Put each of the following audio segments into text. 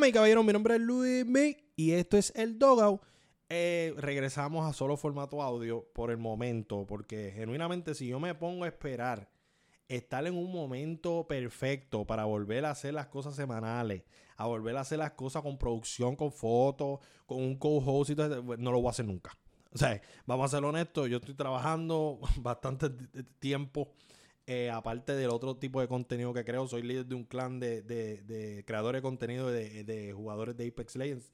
Caballero, mi nombre es Luis May y esto es el Dogout. Eh, regresamos a solo formato audio por el momento, porque genuinamente si yo me pongo a esperar estar en un momento perfecto para volver a hacer las cosas semanales, a volver a hacer las cosas con producción, con fotos, con un co-host y todo eso, no lo voy a hacer nunca. O sea, vamos a ser honestos, yo estoy trabajando bastante tiempo, eh, aparte del otro tipo de contenido que creo, soy líder de un clan de, creadores de contenido de, de, jugadores de Apex Legends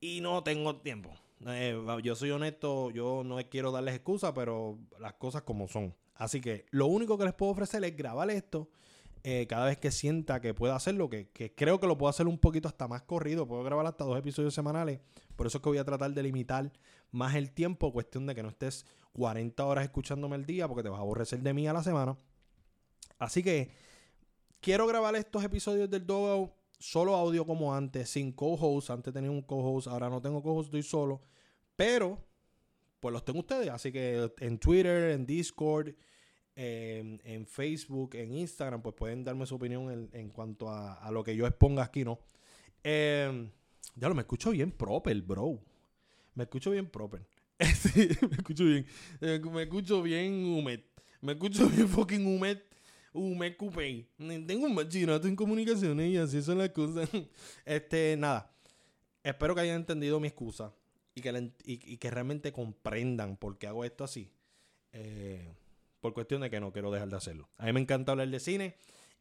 y no tengo tiempo. Eh, yo soy honesto, yo no quiero darles excusas, pero las cosas como son. Así que lo único que les puedo ofrecer es grabar esto eh, cada vez que sienta que pueda hacerlo, que, que, creo que lo puedo hacer un poquito hasta más corrido. Puedo grabar hasta dos episodios semanales. Por eso es que voy a tratar de limitar más el tiempo, cuestión de que no estés 40 horas escuchándome al día porque te vas a aborrecer de mí a la semana. Así que quiero grabar estos episodios del Dogo solo audio como antes, sin co-host. Antes tenía un co-host, ahora no tengo co-host, estoy solo. Pero, pues los tengo ustedes. Así que en Twitter, en Discord, en, Facebook, en Instagram, pues pueden darme su opinión en, cuanto a, lo que yo exponga aquí, ¿no? Em, ya lo me escucho bien proper, bro. Me escucho bien proper. me escucho bien. Eh, me escucho bien húmed. Me escucho bien fucking húmed. Húmed coupé. Tengo un bachillerato en comunicaciones y así son las cosas. Este, nada. Espero que hayan entendido mi excusa y que, y que realmente comprendan por qué hago esto así. Eh, por cuestión de que no quiero dejar de hacerlo. A mí me encanta hablar de cine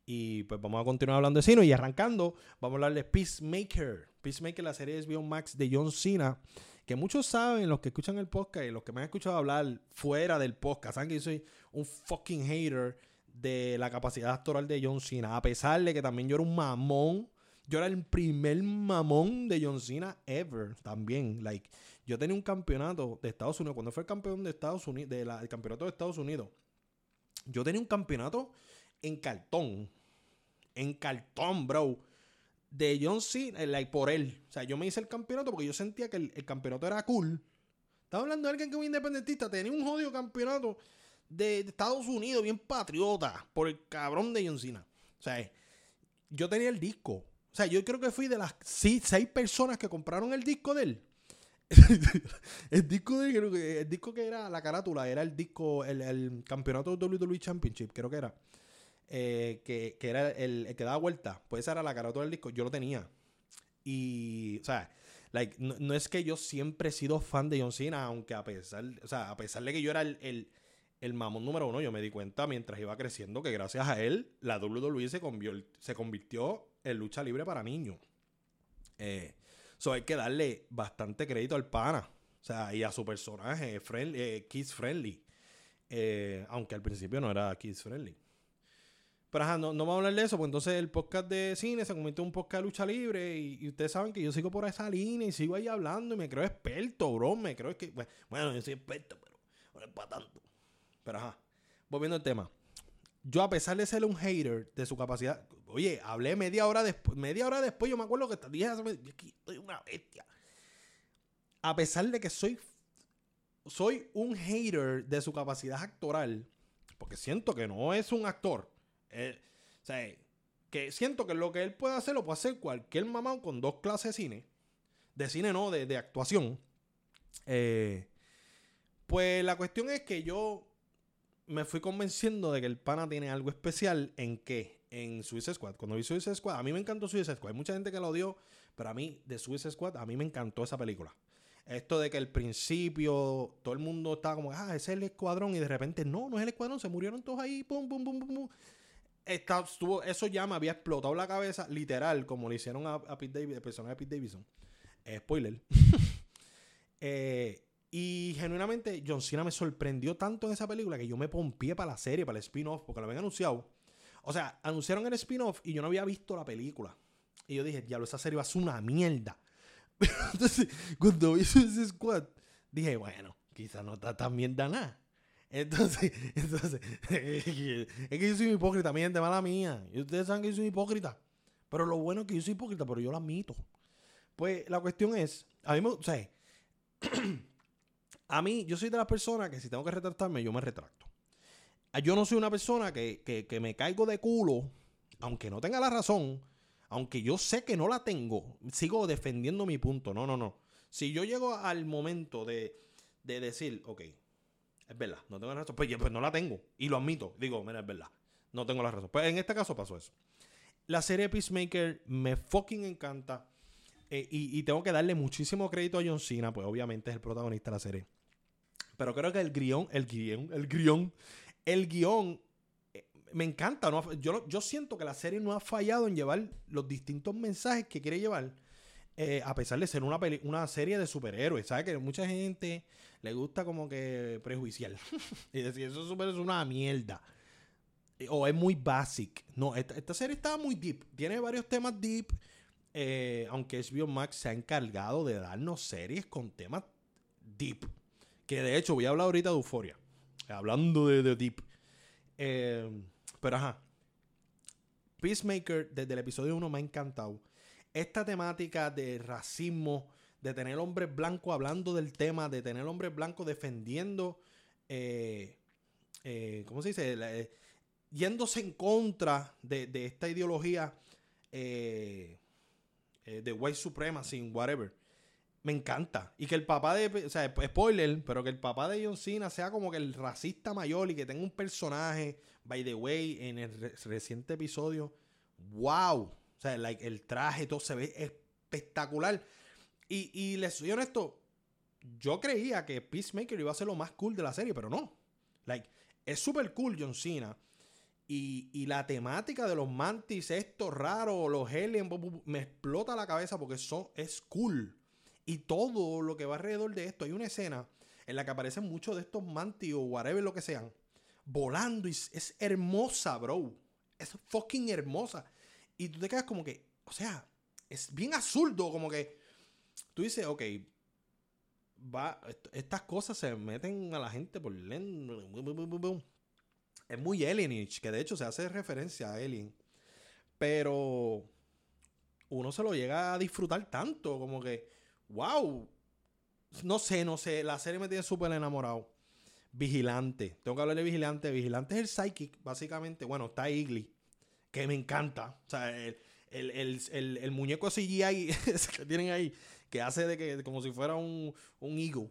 y pues vamos a continuar hablando de cine y arrancando, vamos a hablar de Peacemaker. Peacemaker, la serie de HBO Max de John Cena, que muchos saben, los que escuchan el podcast y los que me han escuchado hablar fuera del podcast, saben que yo soy un fucking hater de la capacidad actoral de John Cena, a pesar de que también yo era un mamón. Yo era el primer mamón de John Cena ever también. Like, yo tenía un campeonato de Estados Unidos. Cuando fue el campeón de Estados Unidos, del campeonato de Estados Unidos, yo tenía un campeonato en cartón. En cartón, bro. De John Cena, like, por él. O sea, yo me hice el campeonato porque yo sentía que el, campeonato era cool. Estaba hablando de alguien que es independentista. Tenía un jodido campeonato de, Estados Unidos, bien patriota. Por el cabrón de John Cena. O sea, yo tenía el disco. O sea, yo creo que fui de las seis personas que compraron el disco de él. el disco de, el disco que era la carátula era el disco el, campeonato de WWE Championship creo que era eh, que, era el, que daba vuelta pues esa era la carátula del disco yo lo tenía y o sea like, no, es que yo siempre he sido fan de John Cena aunque a pesar o sea a pesar de que yo era el, el, mamón número uno yo me di cuenta mientras iba creciendo que gracias a él la WWE se, se convirtió en lucha libre para niños eh, So hay que darle bastante crédito al pana. O sea, y a su personaje, friendly, eh, kids friendly. Eh, aunque al principio no era kids friendly. Pero ajá, no, no vamos a hablar de eso, pues entonces el podcast de cine se convirtió en un podcast de lucha libre y, ustedes saben que yo sigo por esa línea y sigo ahí hablando y me creo experto, bro, me creo que, bueno, yo soy experto, pero no es para tanto. Pero ajá, volviendo al tema. Yo a pesar de ser un hater de su capacidad, Oye, hablé media hora después. Media hora después, yo me acuerdo que dije, estoy una bestia. A pesar de que soy, soy un hater de su capacidad actoral, porque siento que no es un actor. Eh, o sea, que siento que lo que él puede hacer lo puede hacer cualquier mamá con dos clases de cine. De cine no, de, actuación. Eh, pues la cuestión es que yo me fui convenciendo de que el pana tiene algo especial en que en Suicide Squad. Cuando vi Suicide Squad, a mí me encantó Suicide Squad. Hay mucha gente que lo odió, pero a mí, de Suicide Squad, a mí me encantó esa película. Esto de que al principio todo el mundo estaba como, ah, ese es el escuadrón, y de repente, no, no es el escuadrón, se murieron todos ahí, pum, pum, pum, pum, pum. estuvo, eso ya me había explotado la cabeza, literal, como le hicieron a, Pete Davidson, el personaje de Pete Davidson. Eh, spoiler. Eh, y genuinamente, John Cena me sorprendió tanto en esa película que yo me pompié para la serie, para el spin-off, porque lo habían anunciado. O sea, anunciaron el spin-off y yo no había visto la película. Y yo dije, diablo, esa serie va a ser una mierda. Entonces, cuando vi ese Squad, dije, bueno, quizás no está tan mierda nada. Entonces, entonces es que yo soy un hipócrita, mi gente, mala mía. Y ustedes saben que yo soy un hipócrita. Pero lo bueno es que yo soy hipócrita, pero yo lo admito. Pues la cuestión es, a mí me, o a mí, yo soy de las personas que si tengo que retractarme, yo me retracto. Yo no soy una persona que, me caigo de culo, aunque no tenga la razón, aunque yo sé que no la tengo, sigo defendiendo mi punto. No, no, no. Si yo llego al momento de, de decir, ok, es verdad, no tengo la razón, pues, pues no la tengo. Y lo admito. Digo, mira, es verdad, no tengo la razón. Pues en este caso pasó eso. La serie Peacemaker me fucking encanta. Eh, y, tengo que darle muchísimo crédito a John Cena, pues obviamente es el protagonista de la serie. Pero creo que el guion, el guion, el guion, el guion eh, me encanta. yo, yo siento que la serie no ha fallado en llevar los distintos mensajes que quiere llevar. Eh, a pesar de ser una, una serie de superhéroes, ¿sabes? Que mucha gente le gusta como que prejuiciar. y decir, eso es una mierda. O es muy basic. No, esta, esta serie está muy deep. Tiene varios temas deep. Eh, aunque HBO Max se ha encargado de darnos series con temas deep. Que de hecho voy a hablar ahorita de Euforia. Hablando de, deep. Eh, pero ajá. Peacemaker desde el episodio 1 me ha encantado. Esta temática de racismo, de tener hombres blancos hablando del tema, de tener hombres blancos defendiendo, eh, ¿cómo se dice? yéndose en contra de, esta ideología eh, de white supremacy, whatever. Me encanta. Y que el papá de. O sea, spoiler, pero que el papá de John Cena sea como que el racista mayor y que tenga un personaje, by the way, en el reciente episodio. ¡Wow! O sea, el traje, todo se ve espectacular. Y, y les soy honesto, yo creía que Peacemaker iba a ser lo más cool de la serie, pero no. Like, es súper cool John Cena. Y, la temática de los mantis, esto raro, los aliens, me explota la cabeza porque eso es cool. Y todo lo que va alrededor de esto, hay una escena en la que aparecen muchos de estos mantis o whatever lo que sean, volando y es hermosa, bro. Es fucking hermosa. Y tú te quedas como que, o sea, es bien absurdo, como que tú dices, ok, va, estas cosas se meten a la gente por es muy alienich, que de hecho se hace referencia a Alien. Pero uno se lo llega a disfrutar tanto, como que, wow. No sé, no sé, la serie me tiene súper enamorado. Vigilante, tengo que hablar de Vigilante. Vigilante es el psychic, básicamente. Bueno, está Igly, que me encanta. O sea, el, muñeco CGI que tienen ahí, que hace de que como si fuera un, un eagle.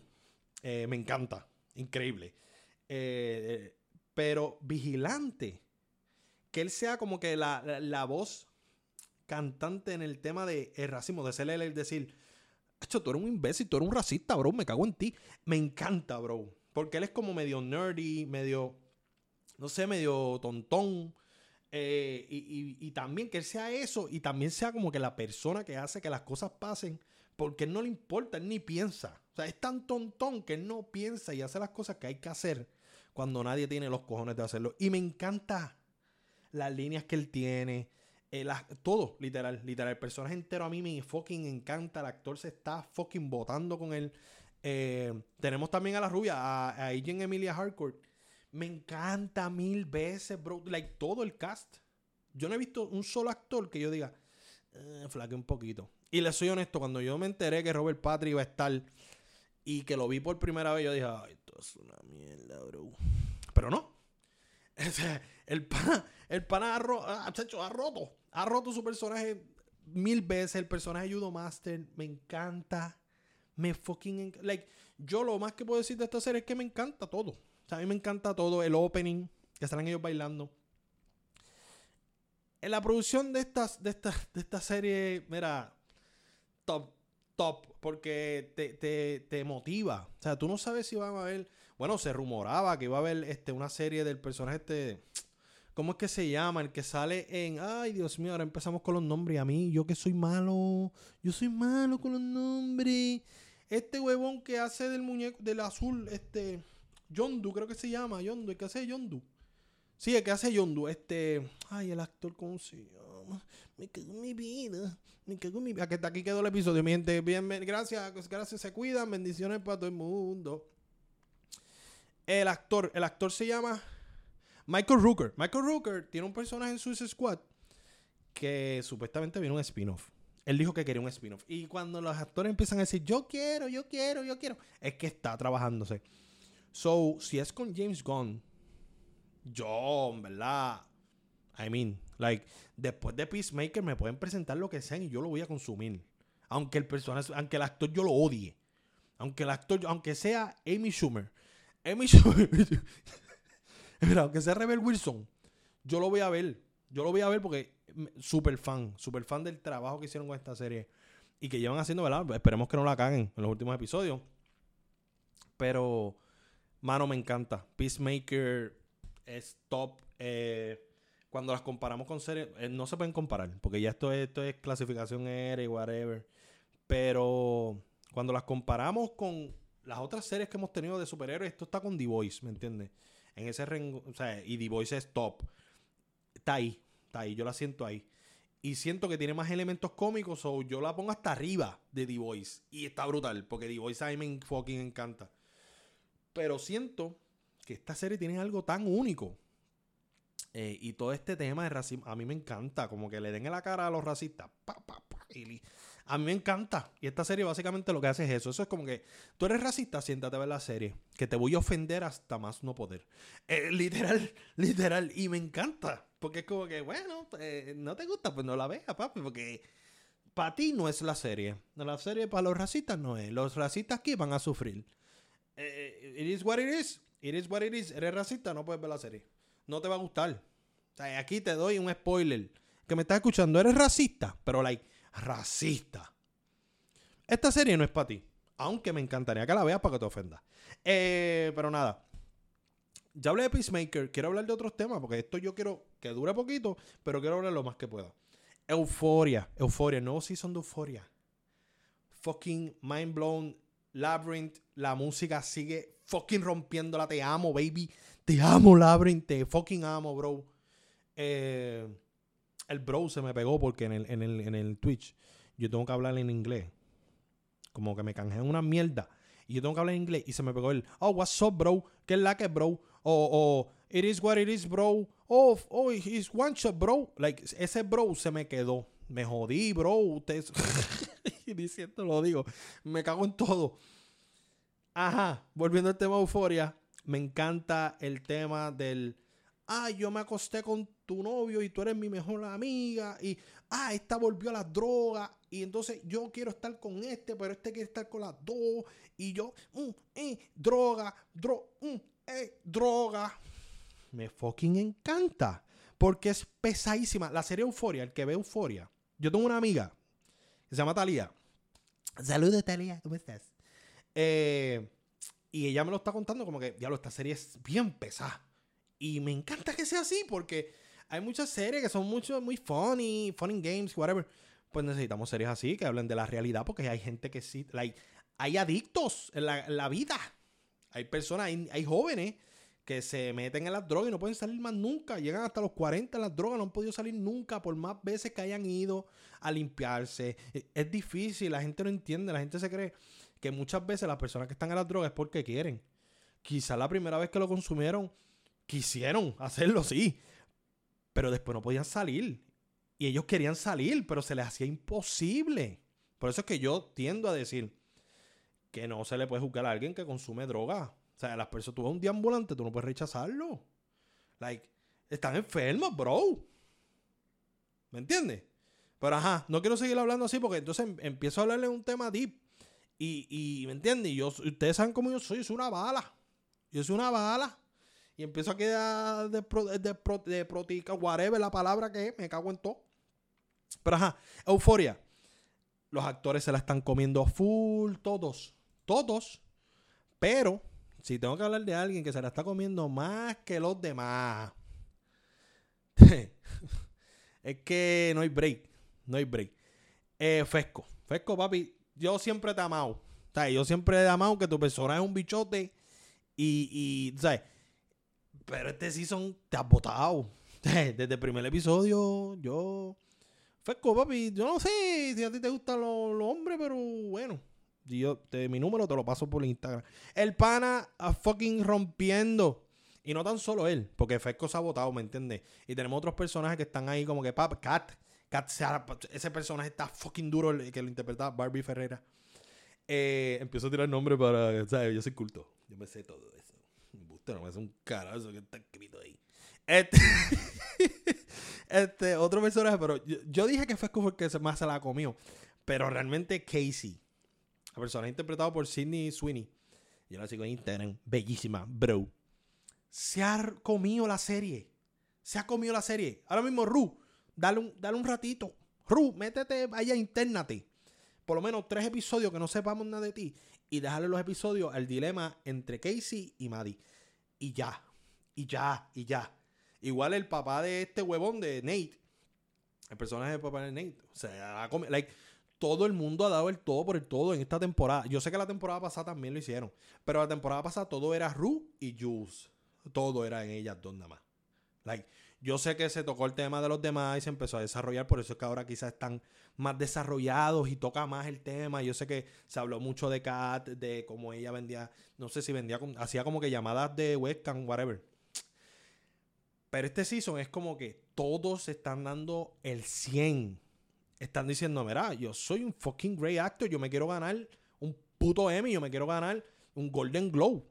Eh, me encanta, increíble. Eh, pero vigilante. Que él sea como que la, voz cantante en el tema de el racismo, de ser el decir, Hecho, tú eres un imbécil, tú eres un racista, bro, me cago en ti. Me encanta, bro. Porque él es como medio nerdy, medio, no sé, medio tontón. Eh, y, y, también que él sea eso y también sea como que la persona que hace que las cosas pasen porque él no le importa, él ni piensa. O sea, es tan tontón que él no piensa y hace las cosas que hay que hacer cuando nadie tiene los cojones de hacerlo. Y me encanta las líneas que él tiene. Eh, todo, literal, literal. El personaje entero a mí me fucking encanta. El actor se está fucking votando con él. Eh, tenemos también a la rubia, a, a Emilia Harcourt. Me encanta mil veces, bro. Like todo el cast. Yo no he visto un solo actor que yo diga, eh, flaque un poquito. Y le soy honesto, cuando yo me enteré que Robert Patrick iba a estar y que lo vi por primera vez, yo dije, ay, es una mierda, bro. Pero no. el pana, el pana ha, ah, ha, roto. Ha roto su personaje mil veces. El personaje de Judo Master me encanta. Me fucking. Like, yo lo más que puedo decir de esta serie es que me encanta todo. O sea, a mí me encanta todo. El opening, que salen ellos bailando. En la producción de, estas, de, esta, de esta serie, mira, top top porque te, motiva. O sea, tú no sabes si van a ver. Bueno, se rumoraba que iba a haber este, una serie del personaje este. ¿Cómo es que se llama? El que sale en. Ay, Dios mío, ahora empezamos con los nombres. A mí, yo que soy malo. Yo soy malo con los nombres. Este huevón que hace del muñeco, del azul, este. Yondu, creo que se llama. Yondu, el que hace Yondu. Sí, el que hace Yondu. Este. Ay, el actor, ¿cómo se llama? Me cago en mi vida. Me cago en mi vida. Aquí, aquí quedó el episodio, mi gente. Bien, gracias, gracias, se cuidan. Bendiciones para todo el mundo. El actor, el actor se llama Michael Rooker. Michael Rooker tiene un personaje en Suicide Squad que supuestamente viene un spin-off. Él dijo que quería un spin-off. Y cuando los actores empiezan a decir, yo quiero, yo quiero, yo quiero, es que está trabajándose. So, si es con James Gunn, yo, verdad, I mean, like, después de Peacemaker me pueden presentar lo que sea y yo lo voy a consumir. Aunque el personaje, aunque el actor yo lo odie. Aunque el actor, aunque sea Amy Schumer. Amy Schumer. Mira, aunque sea Rebel Wilson, yo lo voy a ver. Yo lo voy a ver porque super fan, super fan del trabajo que hicieron con esta serie y que llevan haciendo, ¿verdad? Esperemos que no la caguen en los últimos episodios. Pero, mano, me encanta. Peacemaker es top. Eh, cuando las comparamos con series, eh, no se pueden comparar, porque ya esto es, esto es clasificación R y whatever. Pero cuando las comparamos con las otras series que hemos tenido de superhéroes, esto está con The Voice, ¿me entiendes? En ese rengo, o sea, y The Voice es top. Está ahí, está ahí, yo la siento ahí. Y siento que tiene más elementos cómicos, o yo la pongo hasta arriba de The Voice. Y está brutal, porque The Voice a mí me fucking encanta. Pero siento que esta serie tiene algo tan único eh, y todo este tema de racismo, a mí me encanta, como que le den en la cara a los racistas. A mí me encanta. Y esta serie básicamente lo que hace es eso. Eso es como que tú eres racista, siéntate a ver la serie. Que te voy a ofender hasta más no poder. Eh, literal, literal. Y me encanta. Porque es como que, bueno, eh, no te gusta, pues no la veas, papi. Porque para ti no es la serie. La serie para los racistas no es. Los racistas aquí van a sufrir. it is what it is. It is what it is. Eres racista, no puedes ver la serie no te va a gustar. O sea, aquí te doy un spoiler. Que me estás escuchando, eres racista, pero like, racista. Esta serie no es para ti. Aunque me encantaría que la veas para que te ofendas. Eh, pero nada. Ya hablé de Peacemaker. Quiero hablar de otros temas. Porque esto yo quiero que dure poquito. Pero quiero hablar lo más que pueda. Euforia. Euforia. Nuevo season de Euforia. Fucking mind blown. Labyrinth. La música sigue fucking rompiéndola. Te amo, baby. Te amo, Labyrinth. Te fucking amo, bro. Eh, el bro se me pegó porque en el, en, el, Twitch yo tengo que hablar en inglés. Como que me canjean una mierda. Y yo tengo que hablar en inglés. Y se me pegó el, oh, what's up, bro? ¿Qué es la que, bro? O, oh, it is what it is, bro. Oh, oh, it's one shot, bro. Like, ese bro se me quedó. Me jodí, bro. Ustedes. diciendo lo digo. Me cago en todo. Ajá. Volviendo al tema de euforia me encanta el tema del, ah, yo me acosté con tu novio y tú eres mi mejor amiga y, ah, esta volvió a las drogas y entonces yo quiero estar con este, pero este quiere estar con las dos y yo, mm, eh, droga, dro, mm, eh, droga. Me fucking encanta porque es pesadísima. La serie Euforia, el que ve Euforia. Yo tengo una amiga que se llama Talía. Saludos, Talía, ¿cómo estás? Eh, y ella me lo está contando como que, diablo, esta serie es bien pesada. Y me encanta que sea así porque hay muchas series que son mucho, muy funny, funny games, whatever. Pues necesitamos series así que hablen de la realidad porque hay gente que sí, like, hay adictos en la, vida. Hay personas, hay, jóvenes que se meten en las drogas y no pueden salir más nunca. Llegan hasta los 40 en las drogas, no han podido salir nunca por más veces que hayan ido a limpiarse. Es difícil, la gente no entiende, la gente se cree que muchas veces las personas que están en las drogas es porque quieren. Quizá la primera vez que lo consumieron, quisieron hacerlo, sí. Pero después no podían salir. Y ellos querían salir, pero se les hacía imposible. Por eso es que yo tiendo a decir que no se le puede juzgar a alguien que consume droga. O sea, las personas, tú vas un día ambulante, tú no puedes rechazarlo. Like, están enfermos, bro. ¿Me entiendes? Pero ajá, no quiero seguir hablando así porque entonces em, empiezo a hablarle un tema deep. Y, y ¿me entiendes? Yo, ustedes saben cómo yo soy, yo soy una bala. Yo soy una bala. Y empiezo a quedar de, pro, de, protica, whatever la palabra que es, me cago en todo. Pero ajá, euforia. Los actores se la están comiendo full, todos. Todos. Pero, si tengo que hablar de alguien que se la está comiendo más que los demás. es que no hay break. No hay break. Eh, Fesco. Fesco, papi, yo siempre te he amado. O sea, yo siempre he amado que tu persona es un bichote y, y ¿sabes? Pero este season te has botado. Desde el primer episodio, yo. Fesco, papi, yo no sé si a ti te gustan los, hombres, pero bueno. Yo, mi número te lo paso por Instagram. El pana a fucking rompiendo. Y no tan solo él, porque Fesco se ha votado, ¿me entiendes? Y tenemos otros personajes que están ahí como que, pap, Cat, ese personaje está fucking duro el que lo interpreta Barbie Ferreira. Eh, empiezo a tirar nombres para. ¿sabes? Yo soy culto. Yo me sé todo eso. Gusta, no me hace un carajo que está escrito ahí. Este Este, otro personaje, pero yo, dije que fue Scofield que más se la comió. Pero realmente Casey, la persona interpretado por Sidney Sweeney. Yo la sigo en Instagram, bellísima, bro. Se ha comido la serie. Se ha comido la serie. Ahora mismo, Ru, dale un, dale un ratito. Ru, métete, vaya, internate. Por lo menos tres episodios que no sepamos nada de ti. Y dejarle los episodios al dilema entre Casey y Maddie. Y ya. Y ya. Y ya. Igual el papá de este huevón de Nate. El personaje del papá de Nate. O sea, like, todo el mundo ha dado el todo por el todo en esta temporada. Yo sé que la temporada pasada también lo hicieron. Pero la temporada pasada todo era Ru y Jules. Todo era en ellas dos nada más. Like, yo sé que se tocó el tema de los demás y se empezó a desarrollar, por eso es que ahora quizás están más desarrollados y toca más el tema. Yo sé que se habló mucho de Kat, de cómo ella vendía, no sé si vendía, hacía como que llamadas de webcam, whatever. Pero este season es como que todos están dando el 100. Están diciendo, mira, yo soy un fucking great actor, yo me quiero ganar un puto Emmy, yo me quiero ganar un Golden Globe.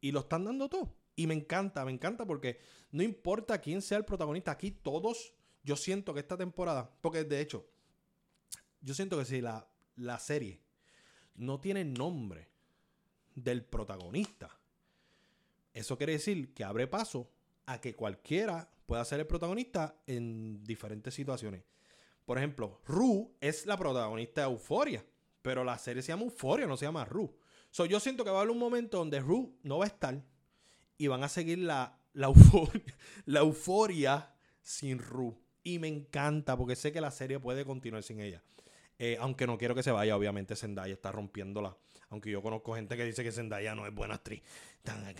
Y lo están dando todo. Y me encanta, me encanta porque no importa quién sea el protagonista, aquí todos, yo siento que esta temporada, porque de hecho, yo siento que si la, la serie no tiene nombre del protagonista, eso quiere decir que abre paso a que cualquiera pueda ser el protagonista en diferentes situaciones. Por ejemplo, Ru es la protagonista de Euforia, pero la serie se llama Euforia, no se llama Ru. So, yo siento que va a haber un momento donde Ru no va a estar y van a seguir la, la, euforia, la euforia sin Ru. Y me encanta porque sé que la serie puede continuar sin ella. Eh, aunque no quiero que se vaya, obviamente Zendaya está rompiéndola. Aunque yo conozco gente que dice que Zendaya no es buena actriz. Tan a.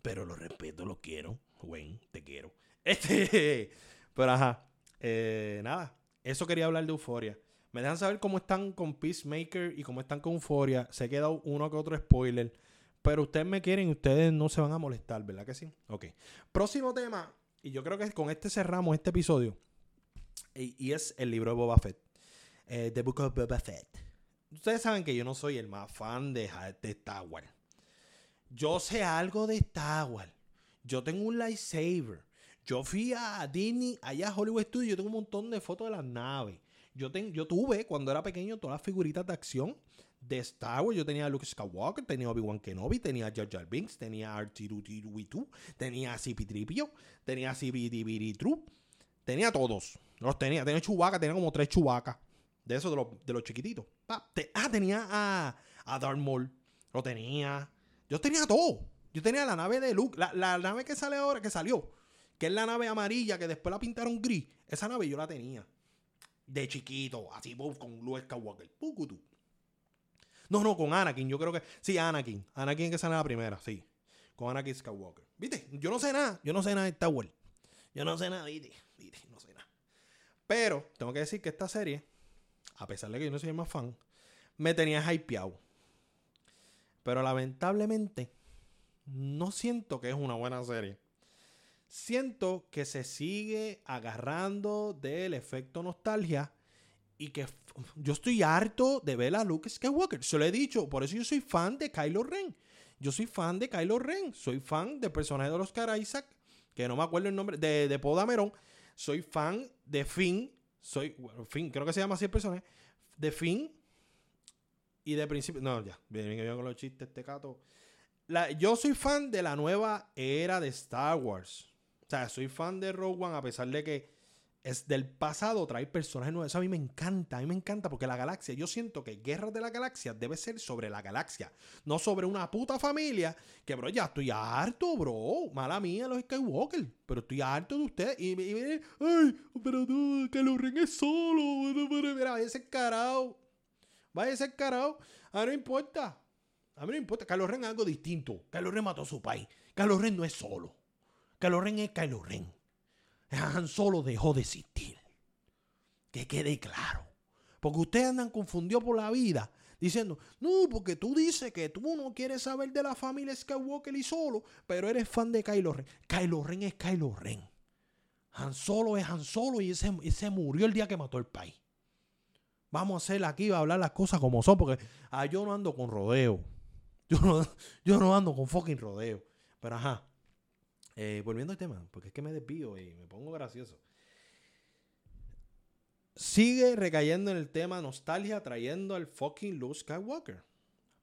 Pero lo respeto, lo quiero. Wayne, te quiero. Este. Pero ajá. Eh, nada. Eso quería hablar de Euforia. Me dejan saber cómo están con Peacemaker y cómo están con Euforia. Se ha quedado uno que otro spoiler. Pero ustedes me quieren ustedes no se van a molestar, ¿verdad que sí? Ok. Próximo tema. Y yo creo que con este cerramos este episodio. Y, es el libro de Boba Fett. Eh, The Book of Boba Fett. Ustedes saben que yo no soy el más fan de, de Star Wars. Yo sé algo de Star Wars. Yo tengo un lightsaber. Yo fui a Disney, allá a Hollywood Studios. Yo tengo un montón de fotos de las naves. Yo, yo tuve, cuando era pequeño, todas las figuritas de acción de Star Wars. Yo tenía a Luke Skywalker, tenía Obi-Wan Kenobi, tenía a Jar Jar Binks, tenía a R2D2, tenía a CP3PO, tenía a CBDBD tenía todos. Los tenía. Tenía Chewbacca, tenía como tres Chewbacca. De esos, de los, de los chiquititos. ah, tenía a, a Darth Maul. Lo tenía. Yo tenía todo. Yo tenía la nave de Luke. La, nave que sale ahora, que salió. Que es la nave amarilla, que después la pintaron gris. Esa nave yo la tenía. De chiquito. Así, con Luke Skywalker. Pucutu. No, no, con Anakin. Yo creo que. Sí, Anakin. Anakin que sale la primera, sí. Con Anakin Skywalker. ¿Viste? Yo no sé nada. Yo no sé nada de Star Wars. Yo no sé nada, ¿viste? ¿Viste? No sé nada. Pero tengo que decir que esta serie, a pesar de que yo no soy más fan, me tenía hypeado. Pero lamentablemente, no siento que es una buena serie. Siento que se sigue agarrando del efecto nostalgia y que yo estoy harto de ver a Luke Skywalker. Se lo he dicho, por eso yo soy fan de Kylo Ren. Yo soy fan de Kylo Ren. Soy fan del personaje de Oscar Isaac, que no me acuerdo el nombre, de, de Podameron. Soy fan de Finn. Soy, Finn, creo que se llama así el personaje. De Finn. Y de principio. No, ya, bien, bien, con los chistes, este cato. yo soy fan de la nueva era de Star Wars. O sea, soy fan de Rogue One, a pesar de que es del pasado, trae personajes nuevos. Eso a mí me encanta, a mí me encanta porque la galaxia, yo siento que Guerra de la Galaxia debe ser sobre la galaxia, no sobre una puta familia. Que, bro, ya estoy harto, bro. Mala mía, los Skywalker. Pero estoy harto de ustedes. Y, y, y ay, pero tú, que lo Ren es solo. Mira, vaya ese carajo. Vaya ese carajo. A mí no importa. A mí no importa. Kylo Ren es algo distinto. Kylo Ren mató a su país. Kylo Ren no es solo. Kylo Ren es Kylo Ren. Han Solo dejó de existir. Que quede claro. Porque ustedes andan confundidos por la vida diciendo, no, porque tú dices que tú no quieres saber de la familia Skywalker y solo, pero eres fan de Kylo Ren. Kylo Ren es Kylo Ren. Han Solo es Han Solo y ese, ese murió el día que mató el país. Vamos a hacer aquí, va a hablar las cosas como son, porque ah, yo no ando con rodeo. Yo no, yo no ando con fucking rodeo. Pero ajá, eh, volviendo al tema, porque es que me desvío y me pongo gracioso. sigue recayendo en el tema nostalgia trayendo al fucking Luke Skywalker.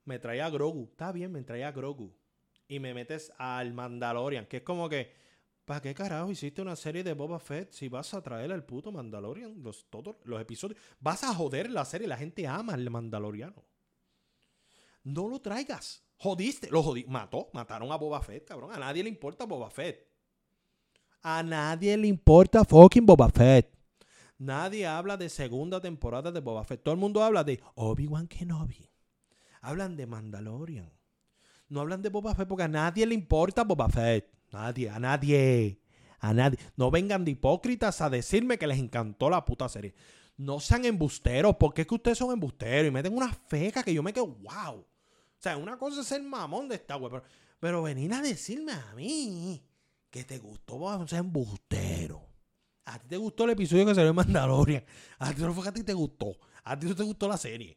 Me traía a Grogu. Está bien, me traía a Grogu. Y me metes al Mandalorian, que es como que, ¿para qué carajo hiciste una serie de Boba Fett si vas a traer al puto Mandalorian los, todos los episodios? Vas a joder la serie, la gente ama al Mandaloriano. No lo traigas. Jodiste, lo jodí. Mató, mataron a Boba Fett, cabrón. A nadie le importa Boba Fett. A nadie le importa fucking Boba Fett. Nadie habla de segunda temporada de Boba Fett. Todo el mundo habla de Obi-Wan Kenobi. Hablan de Mandalorian. No hablan de Boba Fett porque a nadie le importa Boba Fett. Nadie, a nadie. A nadie. No vengan de hipócritas a decirme que les encantó la puta serie. No sean embusteros, porque es que ustedes son embusteros y meten una feca que yo me quedo, wow. O sea, una cosa es ser mamón de esta web, pero, pero venir a decirme a mí que te gustó, ser embustero. A ti te gustó el episodio que salió en Mandalorian. A ti no fue que a ti te gustó. A ti no te gustó la serie.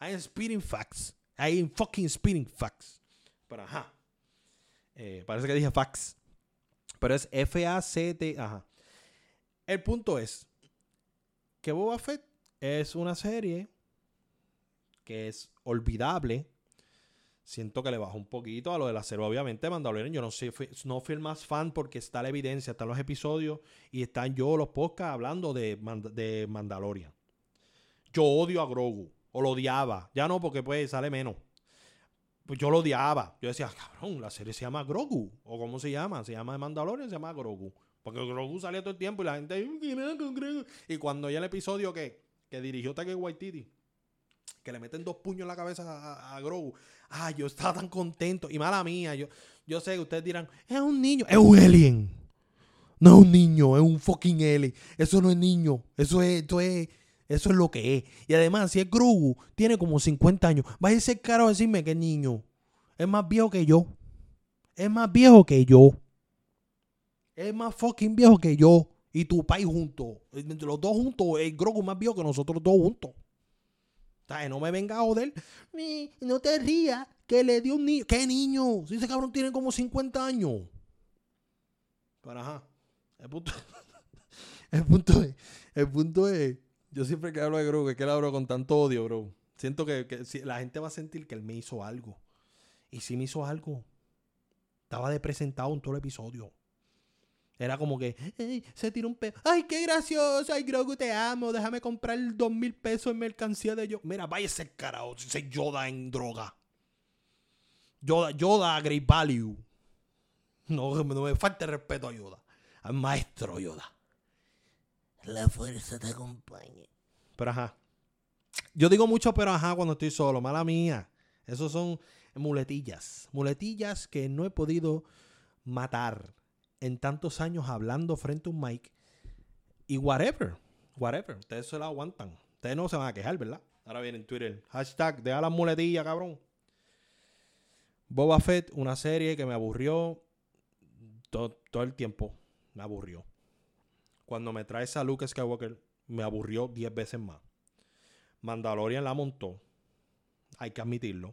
I am spitting facts. Am fucking spitting facts. Pero ajá. Eh, parece que dije facts. Pero es F-A-C-T. Ajá. El punto es que Boba Fett es una serie que es olvidable siento que le bajó un poquito a lo de la serie. Obviamente, Mandalorian, yo no, sé, no fui el más fan porque está la evidencia, están los episodios y están yo los podcasts hablando de, de Mandalorian. Yo odio a Grogu, o lo odiaba. Ya no, porque pues sale menos. Pues yo lo odiaba. Yo decía, cabrón, la serie se llama Grogu. ¿O cómo se llama? Se llama Mandalorian, se llama Grogu. Porque Grogu salía todo el tiempo y la gente. Y cuando ya el episodio que, que dirigió Taika Waititi que le meten dos puños en la cabeza a, Grogu. Ah, yo estaba tan contento. Y mala mía, yo, yo sé que ustedes dirán, es un niño, es un alien. No es un niño, es un fucking alien. Eso no es niño, eso es, eso es, eso es lo que es. Y además, si es Grogu, tiene como 50 años. Vaya a ser caro decirme que es niño. Es más viejo que yo. Es más viejo que yo. Es más fucking viejo que yo. Y tu país juntos. Los dos juntos. El Grogu más viejo que nosotros dos juntos. No me venga a joder. No te rías que le dio un niño. ¿Qué niño? Si ese cabrón tiene como 50 años. Pero ajá. El punto, el punto es. El punto es. Yo siempre que hablo de Grogu, es que le hablo con tanto odio, bro. Siento que, la gente va a sentir que él me hizo algo. Y si me hizo algo. Estaba de presentado en todo el episodio. Era como que, se tiró un pedo. ¡Ay, qué gracioso! ¡Ay, Grogu, te amo! Déjame comprar dos mil pesos en mercancía de yo. Mira, vaya ese carajo, ese Yoda en droga. Yoda, Yoda a Great Value. No, no me falta respeto a Yoda. Al maestro Yoda. La fuerza te acompañe. Pero ajá. Yo digo mucho pero ajá cuando estoy solo. Mala mía. Esos son muletillas. Muletillas que no he podido matar en tantos años hablando frente a un mic. Y whatever, whatever. Ustedes se lo aguantan. Ustedes no se van a quejar, ¿verdad? Ahora viene en Twitter. Hashtag, deja las muletillas, cabrón. Boba Fett, una serie que me aburrió todo, el tiempo. Me aburrió. Cuando me traes a Luke Skywalker, me aburrió 10 veces más. Mandalorian la montó. Hay que admitirlo.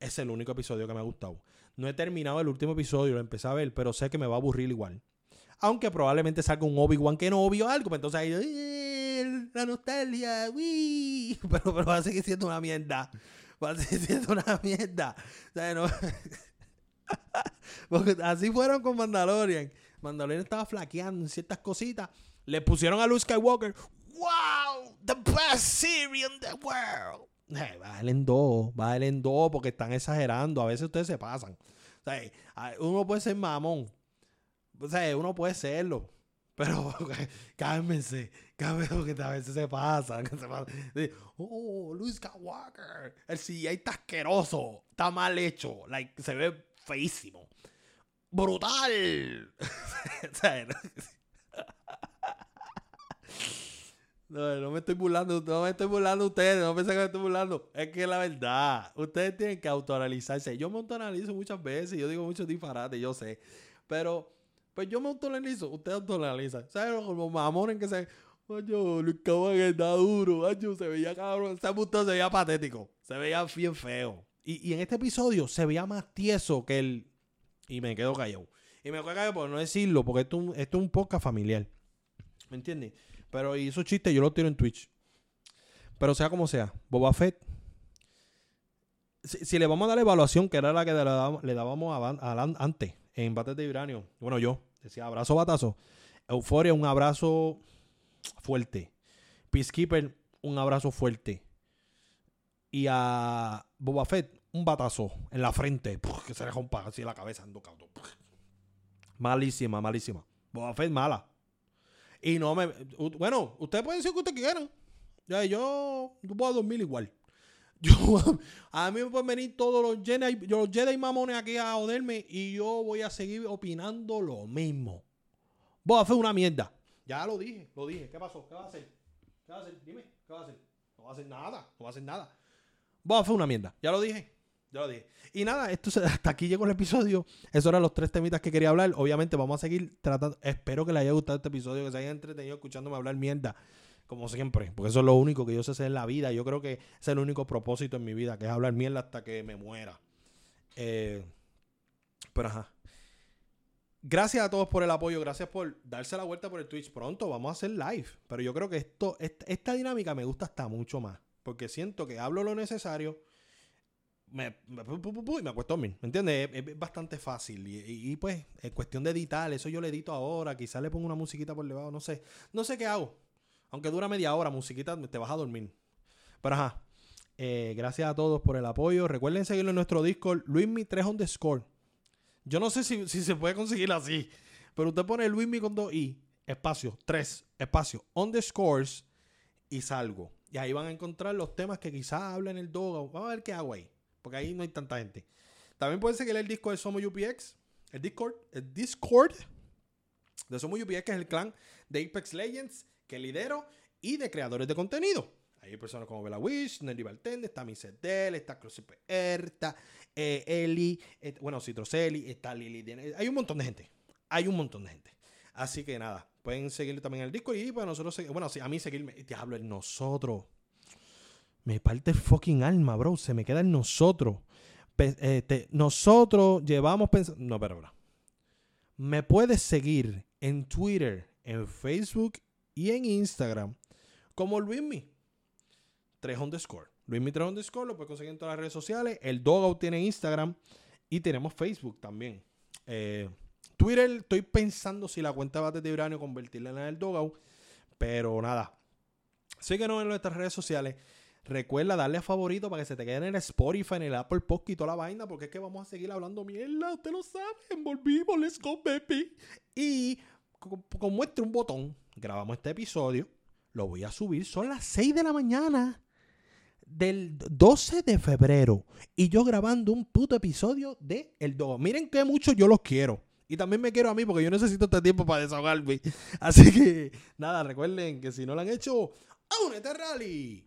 Es el único episodio que me ha gustado. No he terminado el último episodio, lo empecé a ver, pero sé que me va a aburrir igual. Aunque probablemente salga un Obi-Wan que no obvio algo, pues entonces ahí, la nostalgia, uy. Pero, pero va a seguir siendo una mierda. Va a seguir siendo una mierda. Porque así fueron con Mandalorian. Mandalorian estaba flaqueando en ciertas cositas. Le pusieron a Luke Skywalker. ¡Wow! The best series in the world. Eh, en dos, en dos porque están exagerando. A veces ustedes se pasan. Uno puede ser mamón. Uno puede serlo. Pero cálmense, cálmense que a veces se pasan. Oh, Luis Skywalker. El CGI está asqueroso. Está mal hecho. Like, se ve feísimo. Brutal. o sea, no, no me estoy burlando, no me estoy burlando ustedes, no piensen que me estoy burlando. Es que la verdad, ustedes tienen que autoanalizarse. Yo me autoanalizo muchas veces, yo digo muchos disparates, yo sé. Pero, pues yo me autoanalizo, ustedes autoanalizan. ¿Saben como mamones que se... Oye, Luis Cabán está duro, Oye, se veía cabrón, se veía patético, se veía bien feo. Y, y, en este episodio se veía más tieso que el... Y me quedo callado. Y me quedo callado por no decirlo, porque esto, esto es un podcast familiar. ¿Me entiendes? Pero y esos chistes yo los tiro en Twitch. Pero sea como sea, Boba Fett. Si, le vamos a dar la evaluación, que era la que le dábamos, le dábamos a antes, en bates de Vibranio. Bueno, yo decía abrazo batazo. Euforia, un abrazo fuerte. Peacekeeper, un abrazo fuerte. Y a Boba Fett, un batazo en la frente. Que se le rompa así la cabeza. Malísima, malísima. Boba Fett mala. Y no me. Bueno, ustedes pueden decir lo que ustedes quieran. Ya, yo, yo puedo dormir igual. Yo, a mí me pueden venir todos los Jedi, los Jedi mamones aquí a joderme y yo voy a seguir opinando lo mismo. Boba Fett es una mierda. Ya lo dije, lo dije. ¿Qué pasó? ¿Qué va a hacer? ¿Qué va a hacer? Dime, ¿qué va a hacer? No va a hacer nada, no va a hacer nada. Boba Fett es una mierda. Ya lo dije. Y nada, esto se- hasta aquí llegó el episodio. Esos eran los tres temitas que quería hablar. Obviamente vamos a seguir tratando. Espero que les haya gustado este episodio, que se hayan entretenido escuchándome hablar mierda. Como siempre. Porque eso es lo único que yo sé hacer en la vida. Yo creo que ese es el único propósito en mi vida, que es hablar mierda hasta que me muera. Eh, pero ajá. Gracias a todos por el apoyo, gracias por darse la vuelta por el Twitch. Pronto vamos a hacer live. Pero yo creo que esto, esta, esta dinámica me gusta hasta mucho más. Porque siento que hablo lo necesario. Y me acuesto a dormir. ¿Me entiendes? Es, bastante fácil. Y, pues, en cuestión de editar, eso yo lo edito ahora. Quizás le pongo una musiquita por debajo. No sé. No sé qué hago. Aunque dura media hora, musiquita, te vas a dormir. Pero ajá. Eh, gracias a todos por el apoyo. Recuerden seguirlo en nuestro Discord, Luismi3 underscore. Yo no sé si, si se puede conseguir así. Pero usted pone Luismi con dos i, espacio, 3, espacio, underscores y salgo. Y ahí van a encontrar los temas que quizás hablen el Doga. Vamos a ver qué hago ahí. Porque ahí no hay tanta gente. También pueden seguir el Discord de Somos UPX. El Discord. El Discord de Somos UPX, que es el clan de Apex Legends que lidero y de creadores de contenido. Hay personas como Bella Wish, Nelly Bartender, está Misetel, está está eh, Eli, eh, bueno, Citroseli, está Lili. Hay un montón de gente. Hay un montón de gente. Así que nada, pueden seguirle también en el Discord y pues nosotros, bueno, a mí seguirme, diablo, el nosotros. Me parte el fucking alma, bro. Se me queda en nosotros. Este, nosotros llevamos pensando. No, pero, pero. Me puedes seguir en Twitter, en Facebook y en Instagram como Luismi. 3 underscore. Luismi 3 underscore lo puedes conseguir en todas las redes sociales. El Dogout tiene Instagram y tenemos Facebook también. Eh, Twitter, estoy pensando si la cuenta Bates de Uranio convertirla en la del Dogout. Pero nada. Síguenos en nuestras redes sociales. Recuerda darle a favorito para que se te quede en el Spotify, en el Apple Podcast y toda la vaina, porque es que vamos a seguir hablando mierda. Usted lo sabe. Volvimos, let's go, baby. Y co- con muestra un botón, grabamos este episodio. Lo voy a subir. Son las 6 de la mañana del 12 de febrero. Y yo grabando un puto episodio de El Dogo. Miren que mucho yo los quiero. Y también me quiero a mí porque yo necesito este tiempo para desahogarme. Así que nada, recuerden que si no lo han hecho, ¡únete al rally!